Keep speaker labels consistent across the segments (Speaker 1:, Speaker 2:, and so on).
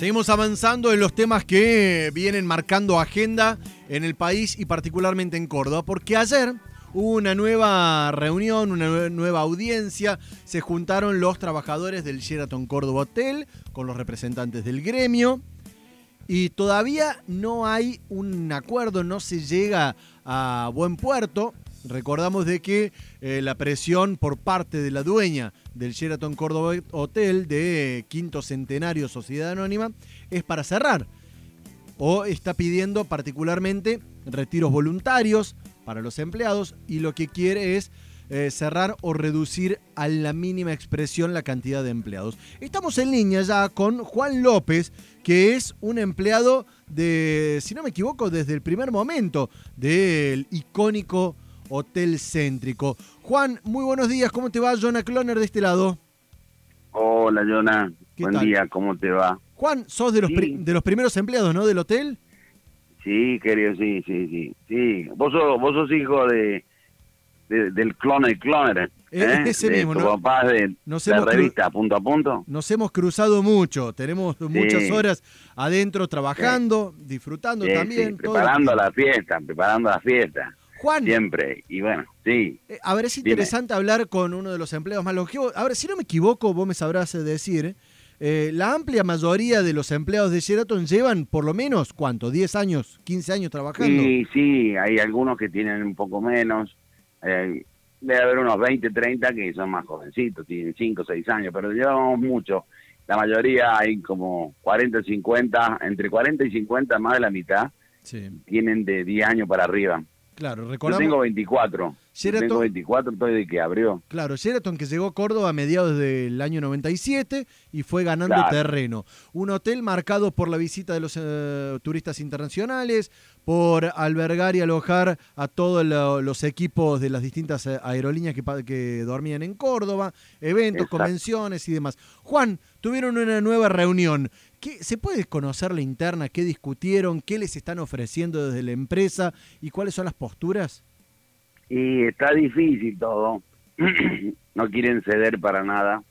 Speaker 1: Seguimos avanzando en los temas que vienen marcando agenda en el país y particularmente en Córdoba, porque ayer hubo una nueva reunión, una nueva audiencia, se juntaron los trabajadores del Sheraton Córdoba Hotel con los representantes del gremio y todavía no hay un acuerdo, no se llega a buen puerto. Recordamos de que eh, la presión por parte de la dueña del Sheraton Córdoba Hotel de Quinto Centenario Sociedad Anónima es para cerrar. O está pidiendo particularmente retiros voluntarios para los empleados y lo que quiere es eh, cerrar o reducir a la mínima expresión la cantidad de empleados. Estamos en línea ya con Juan López, que es un empleado de, si no me equivoco, desde el primer momento del icónico Hotel Céntrico. Juan, muy buenos días, ¿cómo te va? Jonah Cloner de este lado.
Speaker 2: Hola, Jonah. Buen día, ¿cómo te va?
Speaker 1: Juan, sos de los, de los primeros empleados, ¿no? Del hotel.
Speaker 2: Sí, querido, sí, sí, sí. sí. Vos, sos, vos sos hijo de, del Cloner Cloner.
Speaker 1: Eh, ¿eh? Ese mismo,
Speaker 2: tu papá de la revista Punto a Punto.
Speaker 1: Nos hemos cruzado mucho, tenemos muchas horas adentro trabajando, disfrutando también.
Speaker 2: preparando la fiesta, preparando la fiesta. Juan. Siempre. Y bueno, sí.
Speaker 1: Eh, a ver, es interesante hablar con uno de los empleados más longevos. A ver, si no me equivoco, vos me sabrás decir, eh, la amplia mayoría de los empleados de Sheraton llevan por lo menos, ¿cuánto? ¿10 años, 15 años trabajando?
Speaker 2: Sí, sí, hay algunos que tienen un poco menos. Eh, debe haber unos 20, 30 que son más jovencitos, tienen 5, 6 años, pero llevamos mucho. La mayoría hay como 40, 50, entre 40 y 50, más de la mitad, tienen de 10 años para arriba.
Speaker 1: Claro,
Speaker 2: recordamos. Yo tengo 24. Tengo 24, estoy de que abrió.
Speaker 1: Claro, Sheraton que llegó a Córdoba a mediados del año 97 y fue ganando terreno. Un hotel marcado por la visita de los eh, turistas internacionales, por albergar y alojar a todos los equipos de las distintas eh, aerolíneas que, que dormían en Córdoba, eventos, convenciones y demás. Juan, tuvieron una nueva reunión. ¿Qué, ¿Se puede conocer la interna? ¿Qué discutieron? ¿Qué les están ofreciendo desde la empresa? ¿Y cuáles son las posturas?
Speaker 2: Y está difícil todo. no quieren ceder para nada.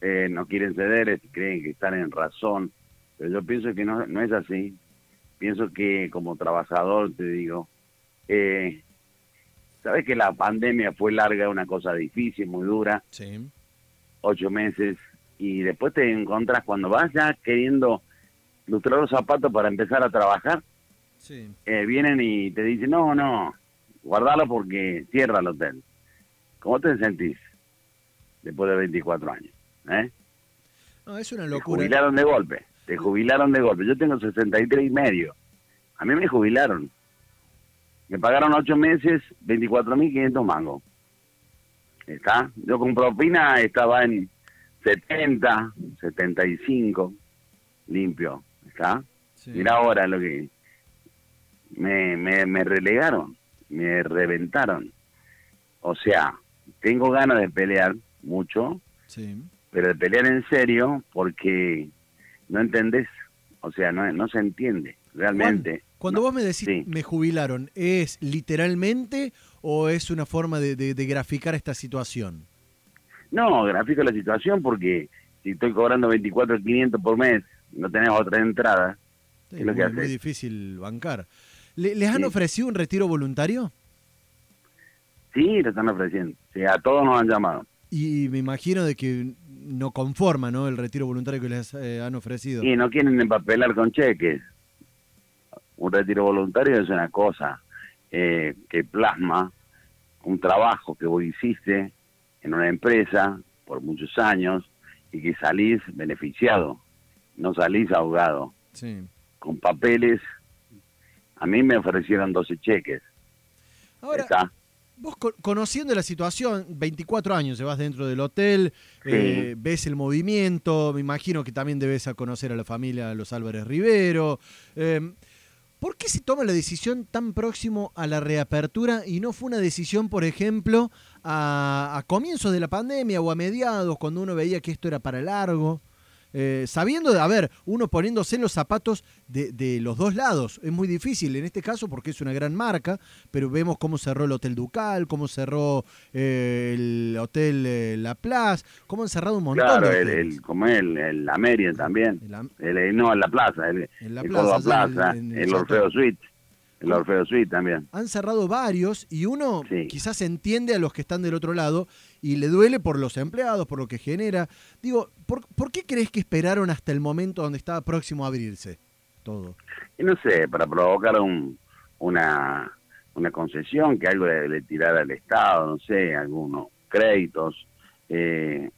Speaker 2: Eh, no quieren ceder, creen que están en razón. Pero yo pienso que no, no es así. Pienso que como trabajador, te digo, eh, sabes que la pandemia fue larga, una cosa difícil, muy dura. Sí. Ocho meses y después te encontrás cuando vas ya queriendo lustrar los zapatos para empezar a trabajar, eh, vienen y te dicen, no, no, guardalo porque cierra el hotel. ¿Cómo te sentís después de 24 años? ¿eh?
Speaker 1: No, es una locura.
Speaker 2: Te jubilaron de golpe, te jubilaron de golpe. Yo tengo 63 y medio. A mí me jubilaron. Me pagaron 8 meses, 24.500 mangos. ¿Está? Yo con propina estaba en 70, 75, limpio, ¿está? Mira ahora lo que... Me, me, relegaron, me reventaron. O sea, tengo ganas de pelear mucho, pero de pelear en serio porque no entendés, o sea, no, no se entiende realmente.
Speaker 1: cuando vos me decís me jubilaron, ¿es literalmente o es una forma de, de graficar esta situación?
Speaker 2: No, grafico la situación porque si estoy cobrando 24.500 por mes, no tenemos otra entrada.
Speaker 1: es, lo que muy difícil bancar. ¿Les han ofrecido un retiro voluntario?
Speaker 2: Sí, lo están ofreciendo. Sí, a todos nos han llamado.
Speaker 1: Y me imagino de que no conforma, ¿no? El retiro voluntario que les eh, han ofrecido.
Speaker 2: Y no quieren empapelar con cheques. Un retiro voluntario es una cosa eh, que plasma un trabajo que vos hiciste en una empresa por muchos años y que salís beneficiado, no salís ahogado. Con papeles, a mí me ofrecieron 12 cheques.
Speaker 1: Ahora, vos conociendo la situación, 24 años, se vas dentro del hotel, eh, ves el movimiento, me imagino que también debes a conocer a la familia de los Álvarez Rivero. Eh, ¿Por qué se toma la decisión tan próximo a la reapertura y no fue una decisión, por ejemplo, a, comienzos de la pandemia o a mediados, cuando uno veía que esto era para largo? Eh, sabiendo de, a ver, uno poniéndose en los zapatos de, los dos lados. Es muy difícil en este caso porque es una gran marca, pero vemos cómo cerró el Hotel Ducal, cómo cerró eh, el Hotel eh, La Plaza, cómo han cerrado un montón
Speaker 2: Claro,
Speaker 1: de
Speaker 2: el, como el, el también.
Speaker 1: El
Speaker 2: no, en la plaza, el,
Speaker 1: En la plaza, el-
Speaker 2: Plaza. Orfeo Suite. El Orfeo Suite también.
Speaker 1: han cerrado varios y uno
Speaker 2: Sí.
Speaker 1: quizás entiende a los que están del otro lado y le duele por los empleados, por lo que genera. Digo, ¿por, por qué crees que esperaron hasta el momento donde estaba próximo a abrirse todo?
Speaker 2: Y no sé, para provocar un, una, una concesión, que algo le, le tirara al Estado, no sé, algunos créditos eh,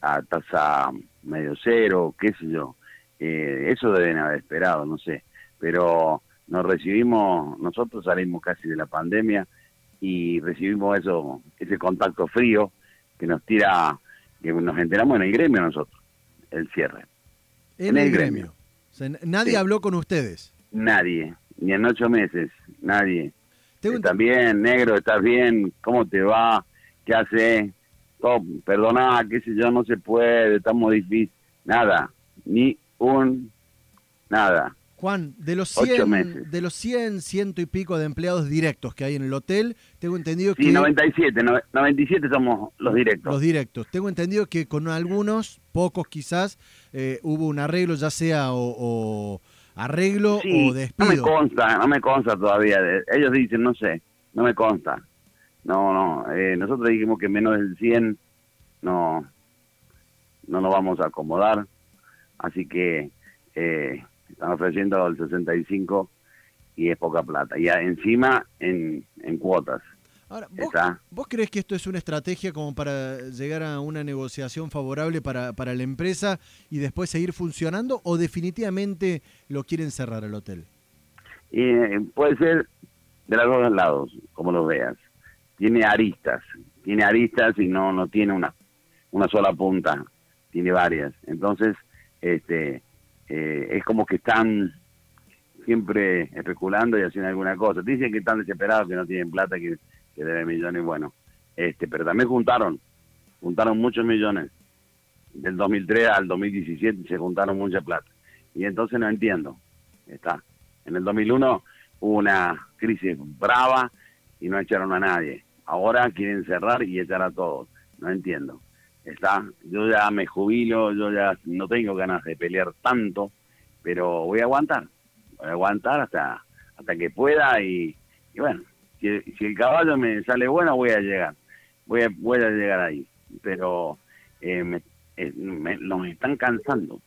Speaker 2: a tasa medio cero, qué sé yo. Eh, eso deben haber esperado, no sé. Pero nos recibimos, nosotros salimos casi de la pandemia y recibimos eso, ese contacto frío que nos tira, que nos enteramos en el gremio nosotros, el cierre.
Speaker 1: En,
Speaker 2: En
Speaker 1: el gremio.
Speaker 2: gremio.
Speaker 1: O sea, n- nadie
Speaker 2: Sí.
Speaker 1: habló con ustedes.
Speaker 2: Nadie, ni en ocho meses, nadie. ¿Estás bien, negro? ¿Estás bien? ¿Cómo te va? ¿Qué haces? Todo, perdona, qué sé yo, no se puede, estamos difícil. Nada, ni un nada.
Speaker 1: Juan, de los
Speaker 2: Ocho
Speaker 1: 100,
Speaker 2: meses.
Speaker 1: de los 100, ciento y pico de empleados directos que hay en el hotel, tengo entendido
Speaker 2: Sí,
Speaker 1: que
Speaker 2: 97, no- 97 somos los directos.
Speaker 1: los directos, tengo entendido que con algunos, pocos quizás, eh, hubo un arreglo, ya sea o, o arreglo
Speaker 2: Sí,
Speaker 1: o
Speaker 2: no me
Speaker 1: despido.
Speaker 2: consta, no me consta todavía. de- Ellos dicen, no sé, no me consta. No, no, eh, nosotros dijimos que menos del 100 no, no nos vamos a acomodar. Así que eh, están ofreciendo el 65 y es poca plata. Y encima en, en cuotas.
Speaker 1: Ahora, ¿vos, crees que esto es una estrategia como para llegar a una negociación favorable para, para la empresa y después seguir funcionando o definitivamente lo quieren cerrar el hotel?
Speaker 2: Y eh, puede ser de los dos lados, como lo veas. Tiene aristas, tiene aristas y no no tiene una una sola punta, tiene varias. Entonces, este eh, es como que están siempre especulando y haciendo alguna cosa. Dicen que están desesperados, que no tienen plata, que, que deben millones, bueno. este Pero también juntaron, juntaron muchos millones. Del 2003 al 2017 se juntaron mucha plata. Y entonces no entiendo. Está. En el 2001 hubo una crisis brava y no echaron a nadie. Ahora quieren cerrar y echar a todos. No entiendo. Está. Yo ya me jubilo, yo ya no tengo ganas de pelear tanto, pero voy a aguantar. Voy a aguantar hasta hasta que pueda y, bueno, si, si el caballo me sale bueno voy a llegar. Voy a, voy a llegar ahí. Pero eh, me, eh, me- nos están cansando.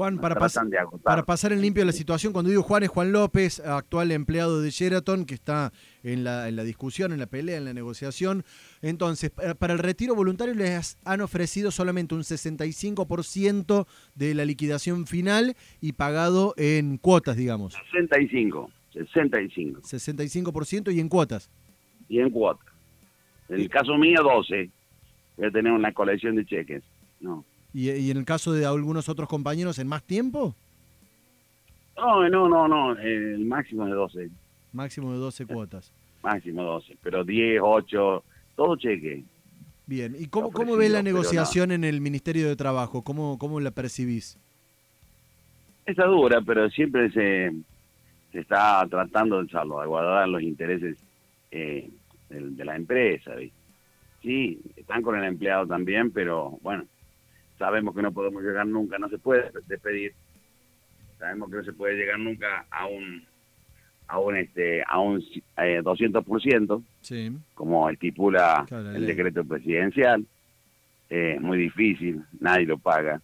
Speaker 1: Juan, para, pas- para pasar en limpio la situación, cuando digo Juan es Juan López, actual empleado de Sheraton, que está en la, en la discusión, en la pelea, en la negociación. Entonces, pa- para el retiro voluntario les han ofrecido solamente un 65% de la liquidación final y pagado en cuotas, digamos.
Speaker 2: 65, 65.
Speaker 1: 65% y en cuotas.
Speaker 2: y en cuota. En el caso mío, 12. Voy a tener una colección de cheques. No,
Speaker 1: ¿Y, y en el caso de algunos otros compañeros, en más tiempo?
Speaker 2: no, no, no, no. El máximo es 12.
Speaker 1: Máximo de 12 cuotas.
Speaker 2: Máximo 12. Pero 10, 8, todo cheque.
Speaker 1: Bien, ¿y cómo, cómo ves la negociación en el Ministerio de Trabajo? ¿Cómo, cómo la percibís?
Speaker 2: Está dura, pero siempre se, se está tratando de salvaguardar los intereses eh, del- de, la empresa. Sí, están con el empleado también, pero bueno, sabemos que no podemos llegar nunca, no se puede despedir. Sabemos que no se puede llegar nunca a un a un este a un eh, 200%,
Speaker 1: Sí.
Speaker 2: como estipula el decreto presidencial. Eh, muy difícil, nadie lo paga.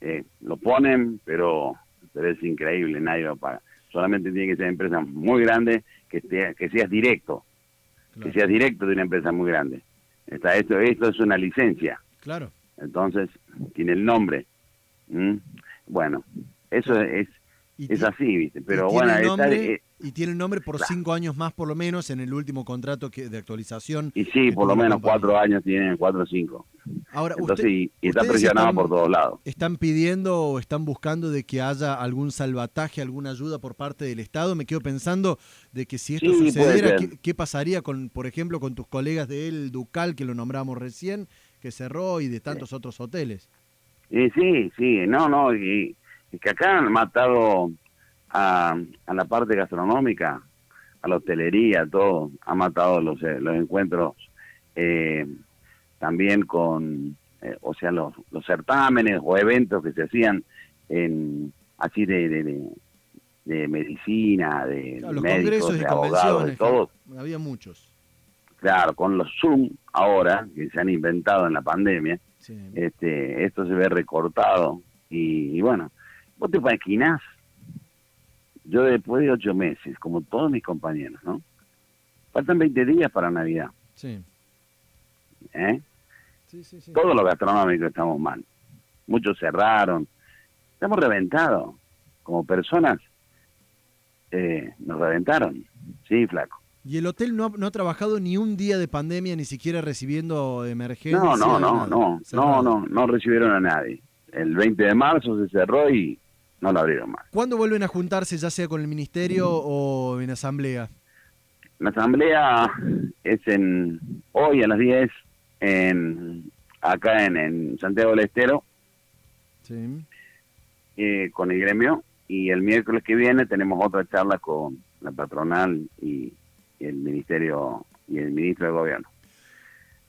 Speaker 2: Eh, lo ponen, pero, pero es increíble, nadie lo paga. Solamente tiene que ser empresa muy grande, que, esté- que seas directo,
Speaker 1: Claro.
Speaker 2: que seas directo de una empresa muy grande. Está, esto, esto es una licencia,
Speaker 1: Claro.
Speaker 2: Entonces tiene el nombre. ¿Mm? Bueno, eso es, es así, ¿viste? Pero bueno,
Speaker 1: nombre,
Speaker 2: eh,
Speaker 1: y tiene nombre por
Speaker 2: claro.
Speaker 1: cinco años más, por lo menos, en el último contrato que, de actualización.
Speaker 2: y sí, por lo menos cuatro años tienen, cuatro o cinco.
Speaker 1: Ahora,
Speaker 2: Entonces,
Speaker 1: usted-
Speaker 2: y, y está presionado
Speaker 1: están-
Speaker 2: por todos lados.
Speaker 1: ¿Están pidiendo o están buscando de que haya algún salvataje, alguna ayuda por parte del Estado? Me quedo pensando de que si esto
Speaker 2: Sí,
Speaker 1: sucediera. ¿qué, qué pasaría con, por ejemplo, con tus colegas de El Ducal, que lo nombramos recién, que cerró, y de tantos otros hoteles?
Speaker 2: Y sí, sí, no, no, y, y que acá han matado a, a la parte gastronómica, a la hostelería, todo, han matado los, eh, los encuentros eh, también con, eh, o sea, los, los certámenes o eventos que se hacían en así de, de, de, medicina, de
Speaker 1: Claro, los
Speaker 2: médicos,
Speaker 1: congresos y
Speaker 2: abogados, de todo.
Speaker 1: había muchos.
Speaker 2: Claro, con los Zoom ahora, que se han inventado en la pandemia,
Speaker 1: Sí.
Speaker 2: este, esto se ve recortado y, y bueno, vos te imaginás, yo después de ocho meses, como todos mis compañeros, ¿no? Faltan 20 días para Navidad,
Speaker 1: Sí.
Speaker 2: ¿eh?
Speaker 1: Sí, sí, sí.
Speaker 2: Todos los gastronómicos estamos mal. Muchos cerraron. Estamos reventados. Como personas, eh, nos reventaron. Sí, flaco.
Speaker 1: Y el hotel no ha, no ha trabajado ni un día de pandemia, ni siquiera recibiendo emergencia.
Speaker 2: No, no, no, no, no, no, no recibieron a nadie. El 20 de marzo se cerró y no lo abrieron más.
Speaker 1: ¿Cuándo vuelven a juntarse, ya sea con el ministerio o en asamblea?
Speaker 2: La asamblea es en hoy a las 10 en acá en, en Santiago del Estero
Speaker 1: Sí.
Speaker 2: eh, con el gremio y el miércoles que viene tenemos otra charla con la patronal y, y el ministerio y el ministro de gobierno.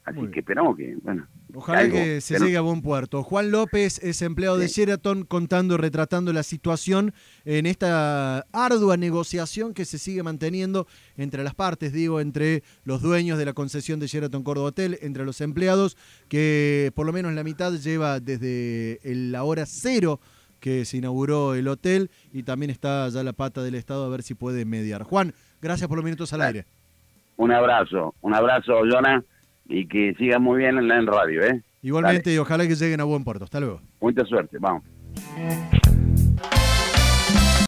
Speaker 2: Así que esperamos que, bueno,
Speaker 1: Ojalá
Speaker 2: algo,
Speaker 1: que se llegue a buen puerto. Juan López es empleado de. Sheraton contando y retratando la situación en esta ardua negociación que se sigue manteniendo entre las partes, digo, entre los dueños de la concesión de Sheraton Córdoba Hotel, entre los empleados, que por lo menos la mitad lleva desde la hora cero que se inauguró el hotel y también está ya la pata del Estado a ver si puede mediar. Juan, gracias por los minutos al aire.
Speaker 2: un abrazo, un abrazo, Jonah, y que siga muy bien en la radio, ¿eh?
Speaker 1: Igualmente y ojalá que lleguen a buen puerto. Hasta luego.
Speaker 2: Mucha suerte, vamos.